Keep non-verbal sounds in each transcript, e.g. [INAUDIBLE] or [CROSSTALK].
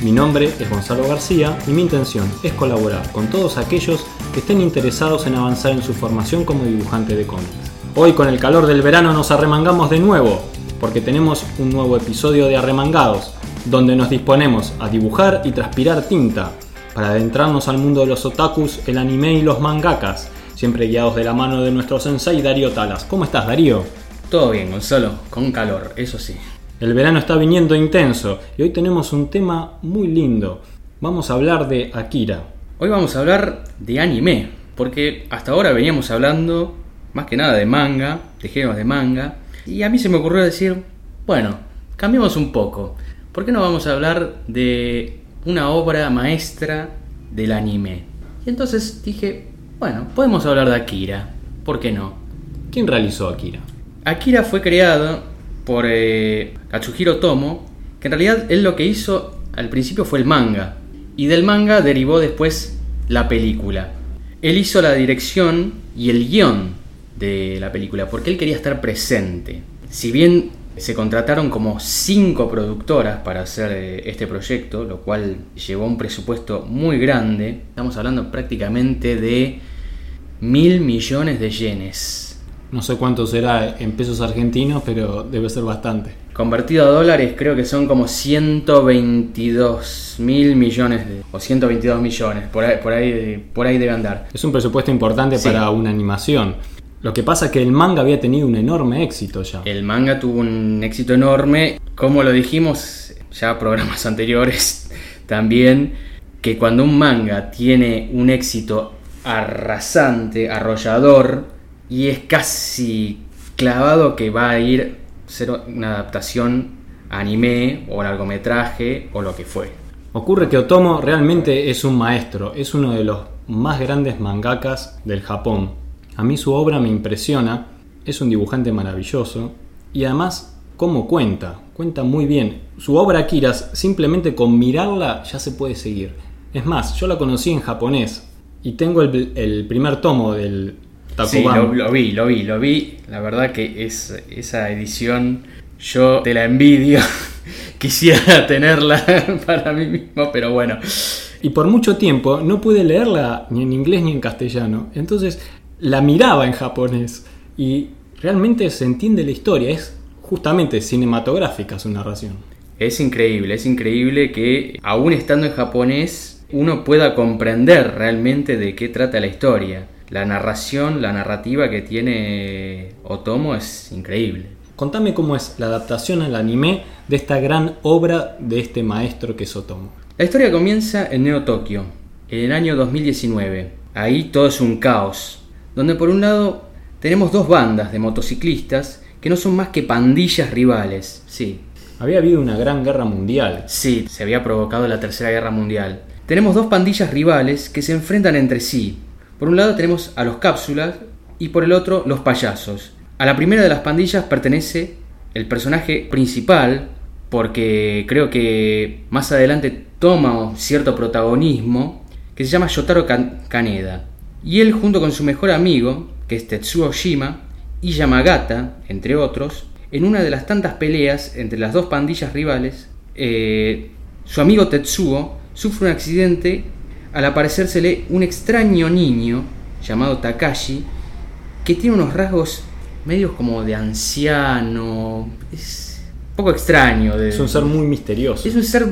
Mi nombre es Gonzalo García y mi intención es colaborar con todos aquellos que estén interesados en avanzar en su formación como dibujante de cómics. Hoy con el calor del verano nos arremangamos de nuevo, porque tenemos un nuevo episodio de Arremangados, donde nos disponemos a dibujar y transpirar tinta para adentrarnos al mundo de los otakus, el anime y los mangakas, siempre guiados de la mano de nuestro sensei Darío Talas. ¿Cómo estás, Darío? Todo bien, Gonzalo, con calor, eso sí. El verano está viniendo intenso y hoy tenemos un tema muy lindo. Vamos a hablar de Akira. Hoy vamos a hablar de anime, porque hasta ahora veníamos hablando más que nada de manga, de géneros de manga, y a mí se me ocurrió decir, bueno, cambiemos un poco. ¿Por qué no vamos a hablar de una obra maestra del anime? Y entonces dije, bueno, podemos hablar de Akira, ¿por qué no? ¿Quién realizó Akira? Akira fue creado por eh, Katsuhiro Tomo, que en realidad él lo que hizo al principio fue el manga, y del manga derivó después la película. Él hizo la dirección y el guion de la película, porque él quería estar presente. Si bien se contrataron como cinco productoras para hacer eh, este proyecto, lo cual llevó un presupuesto muy grande, estamos hablando prácticamente de mil millones de yenes no sé cuánto será en pesos argentinos, pero debe ser bastante. Convertido a dólares creo que son como 122 mil millones de, o 122 millones, por ahí, por ahí, por ahí debe andar. Es un presupuesto importante para una animación. Lo que pasa es que el manga había tenido un enorme éxito ya. El manga tuvo un éxito enorme, como lo dijimos ya programas [LAUGHS] anteriores también, que cuando un manga tiene un éxito arrasante, arrollador, y es casi clavado que va a ir ser una adaptación anime o largometraje o lo que fue. Ocurre que Otomo realmente es un maestro, es uno de los más grandes mangakas del Japón. A mí su obra me impresiona, es un dibujante maravilloso y además cómo cuenta, cuenta muy bien. Su obra Kiras, simplemente con mirarla ya se puede seguir. Es más, yo la conocí en japonés y tengo el, el primer tomo del, Sí, lo, vi, lo vi, lo vi. La verdad que es esa edición, yo te la envidio. [LAUGHS] Quisiera tenerla [LAUGHS] para mí mismo, pero bueno. Y por mucho tiempo no pude leerla ni en inglés ni en castellano. Entonces la miraba en japonés y realmente se entiende la historia. Es justamente cinematográfica su narración. Es increíble, es increíble que aún estando en japonés uno pueda comprender realmente de qué trata la historia la narración, la narrativa que tiene Otomo es increíble. Contame cómo es la adaptación al anime de esta gran obra de este maestro que es Otomo. La historia comienza en Neo Tokio, en el año 2019. Ahí todo es un caos, donde por un lado tenemos dos bandas de motociclistas que no son más que pandillas rivales, sí. Había habido una gran guerra mundial. Sí, se había provocado la tercera guerra mundial. Tenemos dos pandillas rivales que se enfrentan entre sí, por un lado tenemos a los cápsulas y por el otro los payasos. A la primera de las pandillas pertenece el personaje principal, porque creo que más adelante toma cierto protagonismo, que se llama Yotaro Kaneda. Y él junto con su mejor amigo, que es Tetsuo Shima, y Yamagata, entre otros, en una de las tantas peleas entre las dos pandillas rivales, eh, su amigo Tetsuo sufre un accidente al aparecérsele un extraño niño llamado Takashi que tiene unos rasgos medios como de anciano. Es un poco extraño. De, es un ser muy misterioso. Es un ser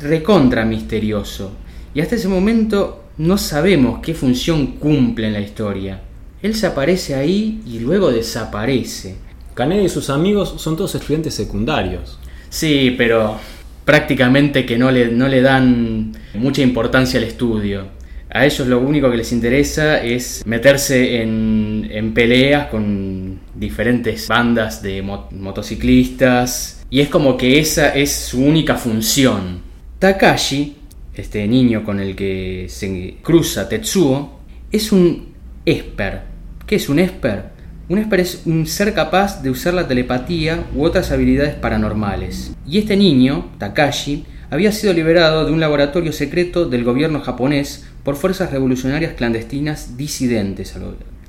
recontra misterioso. Y hasta ese momento no sabemos qué función cumple en la historia. Él se aparece ahí y luego desaparece. Kaneda y sus amigos son todos estudiantes secundarios. Sí, pero prácticamente que no le, no le dan mucha importancia al estudio. A ellos lo único que les interesa es meterse en, peleas con diferentes bandas de motociclistas y es como que esa es su única función. Takashi este niño con el que se cruza Tetsuo, es un Esper. ¿Qué es un Esper? Un Esper es un ser capaz de usar la telepatía u otras habilidades paranormales. Y este niño, Takashi, había sido liberado de un laboratorio secreto del gobierno japonés por fuerzas revolucionarias clandestinas disidentes.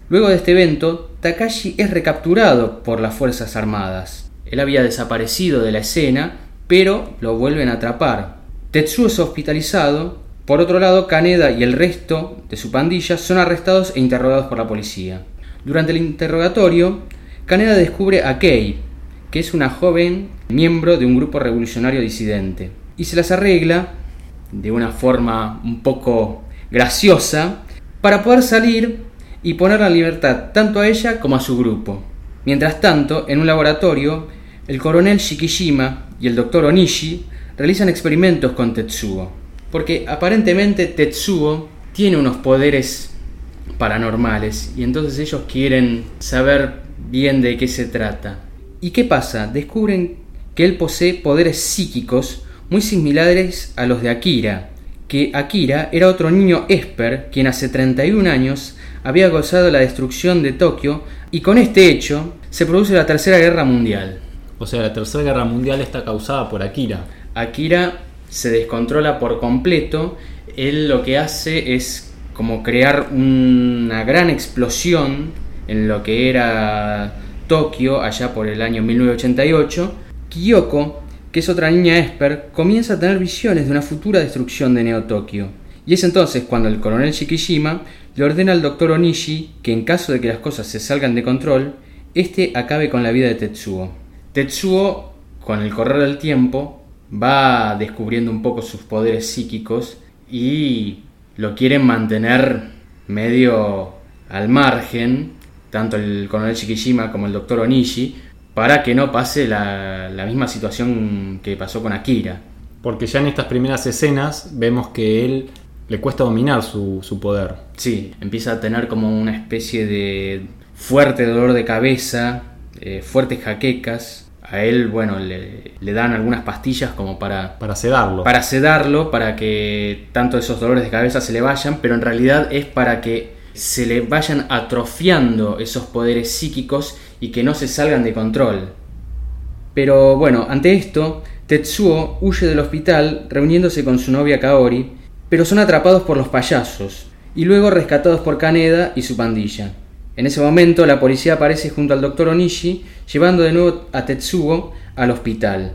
Luego de este evento, Takashi es recapturado por las Fuerzas Armadas. Él había desaparecido de la escena, pero lo vuelven a atrapar. Tetsuo es hospitalizado. Por otro lado, Kaneda y el resto de su pandilla son arrestados e interrogados por la policía. Durante el interrogatorio, Kaneda descubre a Kei, que es una joven miembro de un grupo revolucionario disidente, y se las arregla de una forma un poco graciosa para poder salir y poner la libertad tanto a ella como a su grupo. Mientras tanto, en un laboratorio, el coronel Shikishima y el doctor Onishi realizan experimentos con Tetsuo, porque aparentemente Tetsuo tiene unos poderes paranormales y entonces ellos quieren saber bien de qué se trata. ¿Y qué pasa? Descubren que él posee poderes psíquicos muy similares a los de Akira, que Akira era otro niño Esper quien hace 31 años había gozado la destrucción de Tokio y con este hecho se produce la Tercera Guerra Mundial. O sea, la Tercera Guerra Mundial está causada por Akira. Akira se descontrola por completo, él lo que hace es como crear una gran explosión en lo que era Tokio allá por el año 1988, Kyoko, que es otra niña Esper, comienza a tener visiones de una futura destrucción de Neo Tokio. Y es entonces cuando el coronel Shikishima le ordena al doctor Onishi que en caso de que las cosas se salgan de control, este acabe con la vida de Tetsuo. Tetsuo, con el correr del tiempo, va descubriendo un poco sus poderes psíquicos y lo quieren mantener medio al margen, tanto el coronel Shikishima como el doctor Onishi, para que no pase la, misma situación que pasó con Akira. Porque ya en estas primeras escenas vemos que él le cuesta dominar su, poder. Sí, empieza a tener como una especie de fuerte dolor de cabeza, eh, fuertes jaquecas, a él, bueno, le, dan algunas pastillas como para... Para sedarlo. Para sedarlo, para que tanto esos dolores de cabeza se le vayan, pero en realidad es para que se le vayan atrofiando esos poderes psíquicos y que no se salgan de control. Pero bueno, ante esto, Tetsuo huye del hospital reuniéndose con su novia Kaori, pero son atrapados por los payasos y luego rescatados por Kaneda y su pandilla. En ese momento la policía aparece junto al doctor Onishi, llevando de nuevo a Tetsuo al hospital.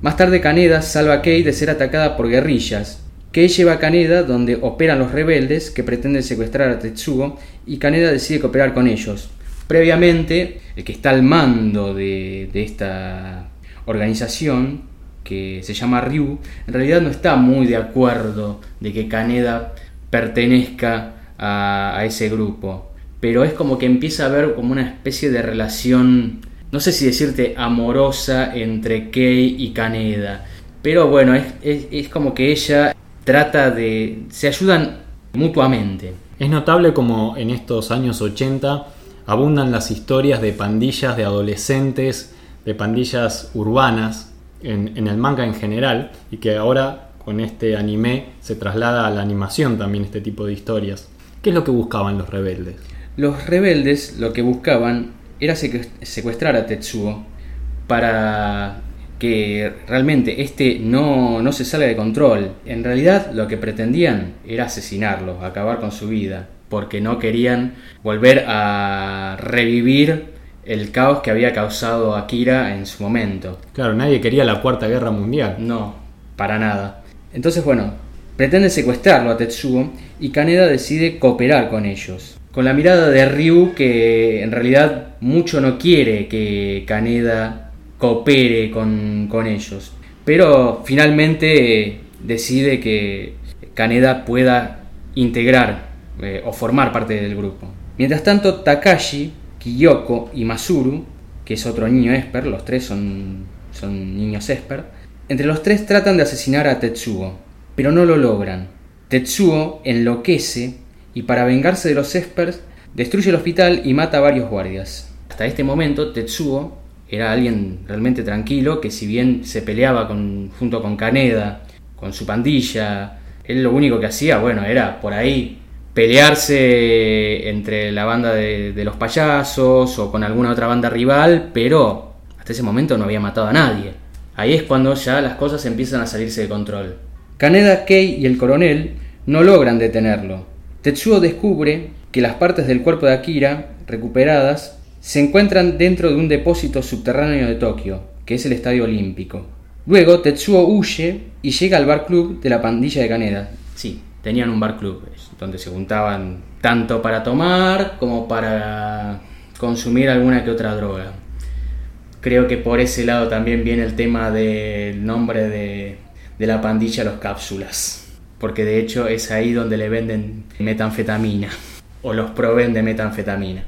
Más tarde Kaneda salva a Kei de ser atacada por guerrillas. Kei lleva a Kaneda donde operan los rebeldes que pretenden secuestrar a Tetsuo y Kaneda decide cooperar con ellos. Previamente, el que está al mando de, esta organización, que se llama Ryu, en realidad no está muy de acuerdo de que Kaneda pertenezca a ese grupo pero es como que empieza a haber como una especie de relación, no sé si decirte amorosa entre Kei y Kaneda, pero bueno, es, como que ella trata de... se ayudan mutuamente. Es notable como en estos años 80 abundan las historias de pandillas de adolescentes, de pandillas urbanas, en, el manga en general, y que ahora con este anime se traslada a la animación también este tipo de historias. ¿Qué es lo que buscaban los rebeldes? Los rebeldes lo que buscaban era secuestrar a Tetsuo para que realmente este no, no, se salga de control. En realidad lo que pretendían era asesinarlo, acabar con su vida, porque no querían volver a revivir el caos que había causado Akira en su momento. Claro, nadie quería la Cuarta Guerra Mundial. No, para nada. Entonces, bueno, pretende secuestrarlo a Tetsuo y Kaneda decide cooperar con ellos con la mirada de Ryu que en realidad mucho no quiere que Kaneda coopere con, ellos. Pero finalmente decide que Kaneda pueda integrar eh, o formar parte del grupo. Mientras tanto, Takashi, Kiyoko y Masuru, que es otro niño Esper, los tres son, son niños Esper, entre los tres tratan de asesinar a Tetsuo, pero no lo logran. Tetsuo enloquece y para vengarse de los Espers destruye el hospital y mata a varios guardias. Hasta este momento Tetsuo era alguien realmente tranquilo que si bien se peleaba con, junto con Kaneda, con su pandilla, Él lo único que hacía, bueno, era por ahí pelearse entre la banda de, de los payasos o con alguna otra banda rival, pero hasta ese momento no había matado a nadie. Ahí es cuando ya las cosas empiezan a salirse de control. Kaneda, Kei y el coronel no logran detenerlo. Tetsuo descubre que las partes del cuerpo de Akira, recuperadas, se encuentran dentro de un depósito subterráneo de Tokio, que es el Estadio Olímpico. Luego Tetsuo huye y llega al bar club de la pandilla de Kaneda. Sí, tenían un bar club donde se juntaban tanto para tomar como para consumir alguna que otra droga. Creo que por ese lado también viene el tema del nombre de, de la pandilla Los Cápsulas, porque de hecho es ahí donde le venden metanfetamina o los proveen de metanfetamina.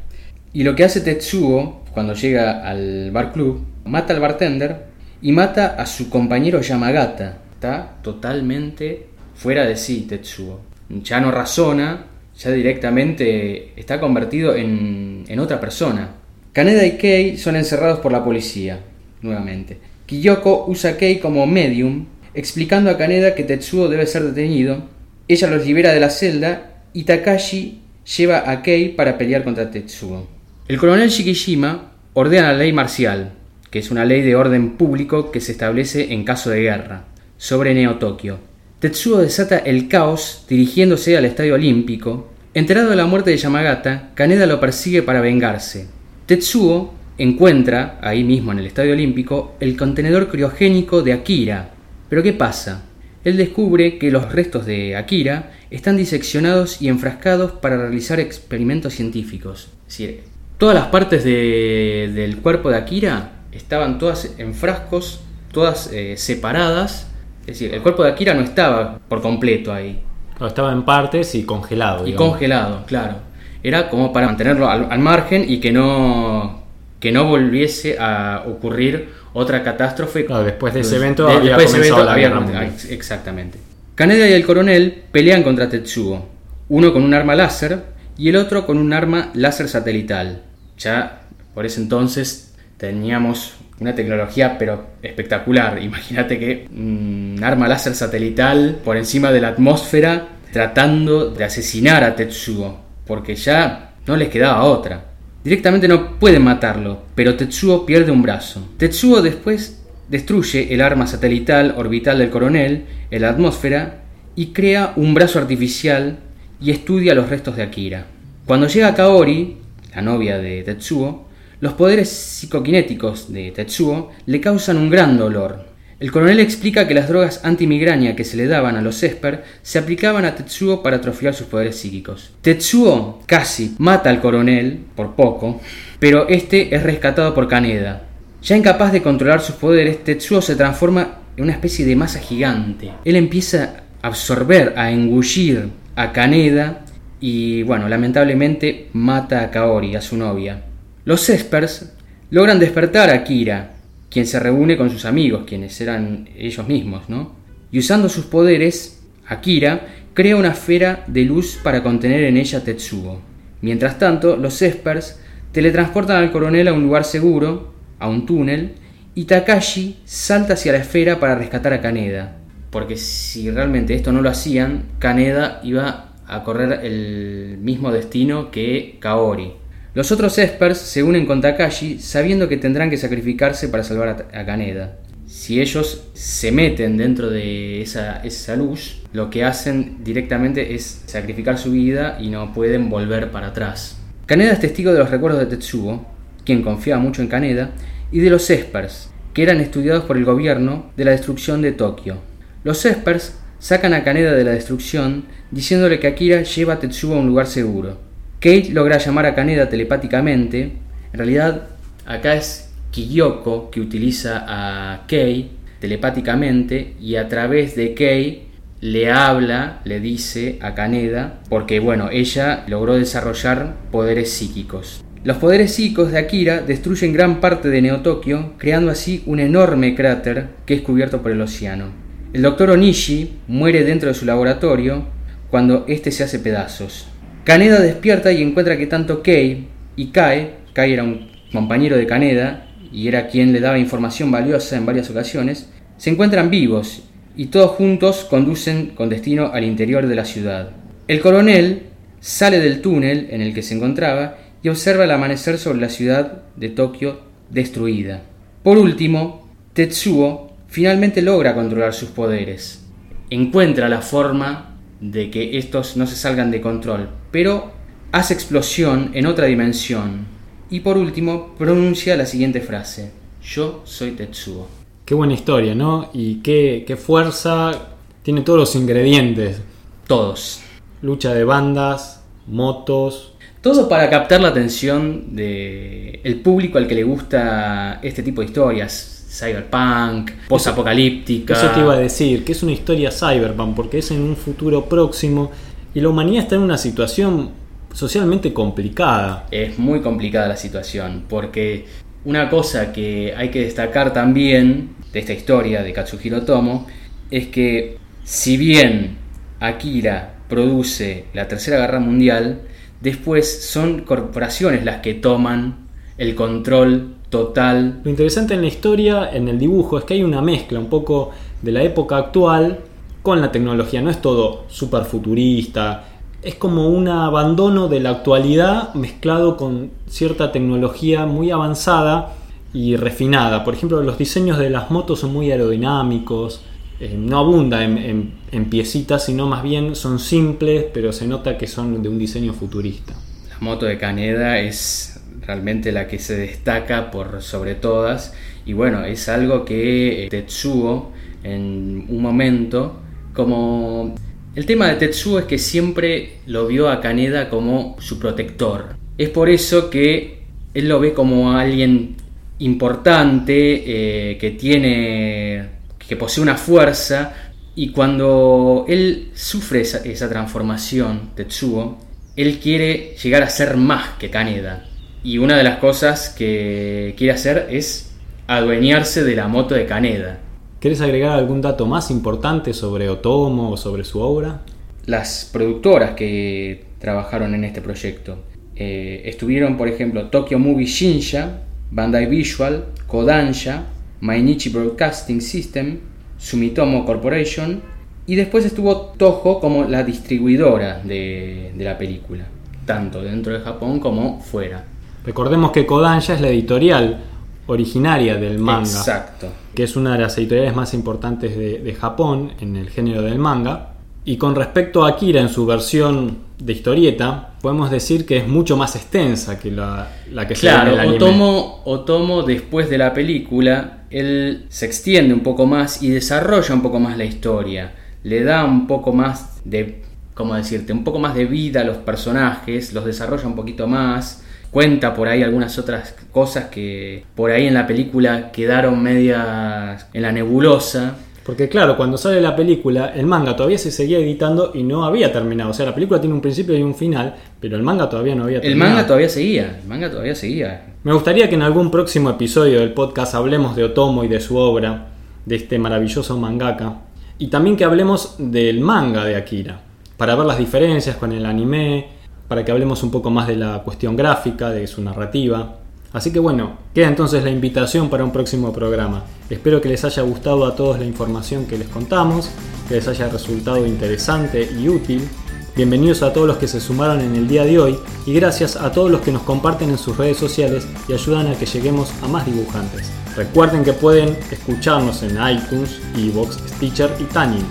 Y lo que hace Tetsuo cuando llega al bar club, mata al bartender y mata a su compañero Yamagata. Está totalmente fuera de sí Tetsuo. Ya no razona, ya directamente está convertido en, en otra persona. Kaneda y Kei son encerrados por la policía, nuevamente. Kiyoko usa a Kei como medium, explicando a Kaneda que Tetsuo debe ser detenido. Ella los libera de la celda y Takashi lleva a Kei para pelear contra Tetsuo. El coronel Shikishima ordena la ley marcial, que es una ley de orden público que se establece en caso de guerra, sobre Neo Tokio. Tetsuo desata el caos dirigiéndose al Estadio Olímpico. Enterado de la muerte de Yamagata, Kaneda lo persigue para vengarse. Tetsuo encuentra, ahí mismo en el Estadio Olímpico, el contenedor criogénico de Akira. Pero ¿qué pasa? Él descubre que los restos de Akira están diseccionados y enfrascados para realizar experimentos científicos. Es decir, todas las partes de- del cuerpo de Akira estaban todas en frascos, todas eh, separadas. Es decir, el cuerpo de Akira no estaba por completo ahí. Pero estaba en partes y congelado. Y digamos. congelado, claro. Era como para mantenerlo al, al margen y que no, que no volviese a ocurrir otra catástrofe. Claro, después de ese evento había después de ese comenzado evento la había comenzado- Exactamente. Kaneda y el coronel pelean contra Tetsuo. Uno con un arma láser y el otro con un arma láser satelital. Ya por ese entonces teníamos una tecnología pero espectacular. Imagínate que un arma láser satelital por encima de la atmósfera tratando de asesinar a Tetsuo. Porque ya no les quedaba otra. Directamente no pueden matarlo, pero Tetsuo pierde un brazo. Tetsuo después destruye el arma satelital orbital del coronel en la atmósfera y crea un brazo artificial y estudia los restos de Akira. Cuando llega Kaori, la novia de Tetsuo, los poderes psicoquinéticos de Tetsuo le causan un gran dolor. El coronel explica que las drogas antimigraña que se le daban a los Esper se aplicaban a Tetsuo para atrofiar sus poderes psíquicos. Tetsuo casi mata al coronel, por poco, pero este es rescatado por Kaneda. Ya incapaz de controlar sus poderes, Tetsuo se transforma en una especie de masa gigante. Él empieza a absorber, a engullir a Kaneda y, bueno, lamentablemente mata a Kaori, a su novia. Los Espers logran despertar a Kira, quien se reúne con sus amigos, quienes eran ellos mismos, ¿no? Y usando sus poderes, Akira crea una esfera de luz para contener en ella a Tetsuo. Mientras tanto, los Espers teletransportan al coronel a un lugar seguro, a un túnel, y Takashi salta hacia la esfera para rescatar a Kaneda. Porque si realmente esto no lo hacían, Kaneda iba a correr el mismo destino que Kaori. Los otros Espers se unen con Takashi sabiendo que tendrán que sacrificarse para salvar a, Kaneda. Si ellos se meten dentro de esa, esa luz, lo que hacen directamente es sacrificar su vida y no pueden volver para atrás. Kaneda es testigo de los recuerdos de Tetsuo, quien confiaba mucho en Kaneda, y de los Espers, que eran estudiados por el gobierno de la destrucción de Tokio. Los Espers sacan a Kaneda de la destrucción diciéndole que Akira lleva a Tetsuo a un lugar seguro. Kate logra llamar a Kaneda telepáticamente. En realidad, acá es Kiyoko que utiliza a Kei telepáticamente y a través de Kei le habla, le dice a Kaneda, porque bueno, ella logró desarrollar poderes psíquicos. Los poderes psíquicos de Akira destruyen gran parte de Neo-Tokio, creando así un enorme cráter que es cubierto por el océano. El doctor Onishi muere dentro de su laboratorio cuando este se hace pedazos. Kaneda despierta y encuentra que tanto Kei y Kai, Kai era un compañero de Kaneda y era quien le daba información valiosa en varias ocasiones, se encuentran vivos y todos juntos conducen con destino al interior de la ciudad. El coronel sale del túnel en el que se encontraba y observa el amanecer sobre la ciudad de Tokio destruida. Por último, Tetsuo finalmente logra controlar sus poderes. Encuentra la forma de que estos no se salgan de control, pero hace explosión en otra dimensión. Y por último, pronuncia la siguiente frase: Yo soy Tetsuo. Qué buena historia, ¿no? Y qué, qué fuerza. Tiene todos los ingredientes. Todos. Lucha de bandas, motos. Todo para captar la atención del el público al que le gusta este tipo de historias. Cyberpunk, post-apocalíptica. Eso te iba a decir, que es una historia cyberpunk, porque es en un futuro próximo y la humanidad está en una situación socialmente complicada. Es muy complicada la situación, porque una cosa que hay que destacar también de esta historia de Katsuhiro Tomo es que si bien Akira produce la Tercera Guerra Mundial, después son corporaciones las que toman el control total. Lo interesante en la historia, en el dibujo, es que hay una mezcla un poco de la época actual con la tecnología. No es todo súper futurista, es como un abandono de la actualidad mezclado con cierta tecnología muy avanzada y refinada. Por ejemplo, los diseños de las motos son muy aerodinámicos, eh, no abunda en, en, piecitas, sino más bien son simples, pero se nota que son de un diseño futurista. La moto de Caneda es realmente la que se destaca por sobre todas y bueno, es algo que eh, Tetsuo en un momento como el tema de Tetsuo es que siempre lo vio a Kaneda como su protector. Es por eso que él lo ve como alguien importante, eh, que tiene, que posee una fuerza, y cuando él sufre esa, esa, transformación, Tetsuo, él quiere llegar a ser más que Kaneda. Y una de las cosas que quiere hacer es adueñarse de la moto de Kaneda. ¿Quieres agregar algún dato más importante sobre Otomo o sobre su obra? Las productoras que trabajaron en este proyecto eh, estuvieron, por ejemplo, Tokyo Movie Shinsha, Bandai Visual, Kodansha, Mainichi Broadcasting System, Sumitomo Corporation y después estuvo Toho como la distribuidora de, de la película, tanto dentro de Japón como fuera. Recordemos que Kodansha es la editorial originaria del manga. Exacto. Que es una de las editoriales más importantes de, Japón en el género del manga. Y con respecto a Akira en su versión de historieta, podemos decir que es mucho más extensa que la, que se ve en el anime. Otomo, Otomo, después de la película, él se extiende un poco más y desarrolla un poco más la historia. Le da un poco más de, ¿cómo decirte? Un poco más de vida a los personajes, los desarrolla un poquito más cuenta por ahí algunas otras cosas que por ahí en la película quedaron medias en la nebulosa. Porque claro, cuando sale la película, el manga todavía se seguía editando y no había terminado. O sea, la película tiene un principio y un final, pero el manga todavía no había terminado. El manga todavía seguía, el manga todavía seguía. Me gustaría que en algún próximo episodio del podcast hablemos de Otomo y de su obra, de este maravilloso mangaka. Y también que hablemos del manga de Akira, para ver las diferencias con el anime, para que hablemos un poco más de la cuestión gráfica, de su narrativa. Así que bueno, queda entonces la invitación para un próximo programa. Espero que les haya gustado a todos la información que les contamos, que les haya resultado interesante y útil. Bienvenidos a todos los que se sumaron en el día de hoy y gracias a todos los que nos comparten en sus redes sociales y ayudan a que lleguemos a más dibujantes. Recuerden que pueden escucharnos en iTunes, Evox, Stitcher y Tanin.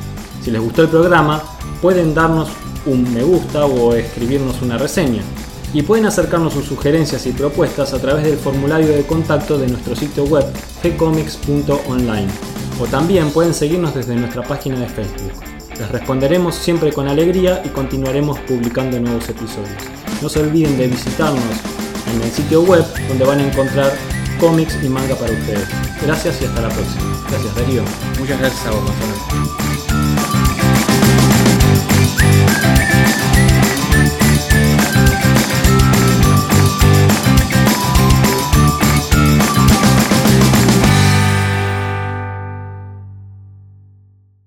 Si les gustó el programa, pueden darnos un me gusta o escribirnos una reseña. Y pueden acercarnos sus sugerencias y propuestas a través del formulario de contacto de nuestro sitio web gcomics.online. O también pueden seguirnos desde nuestra página de Facebook. Les responderemos siempre con alegría y continuaremos publicando nuevos episodios. No se olviden de visitarnos en el sitio web donde van a encontrar cómics y manga para ustedes. Gracias y hasta la próxima. Gracias Darío. Muchas gracias a vos,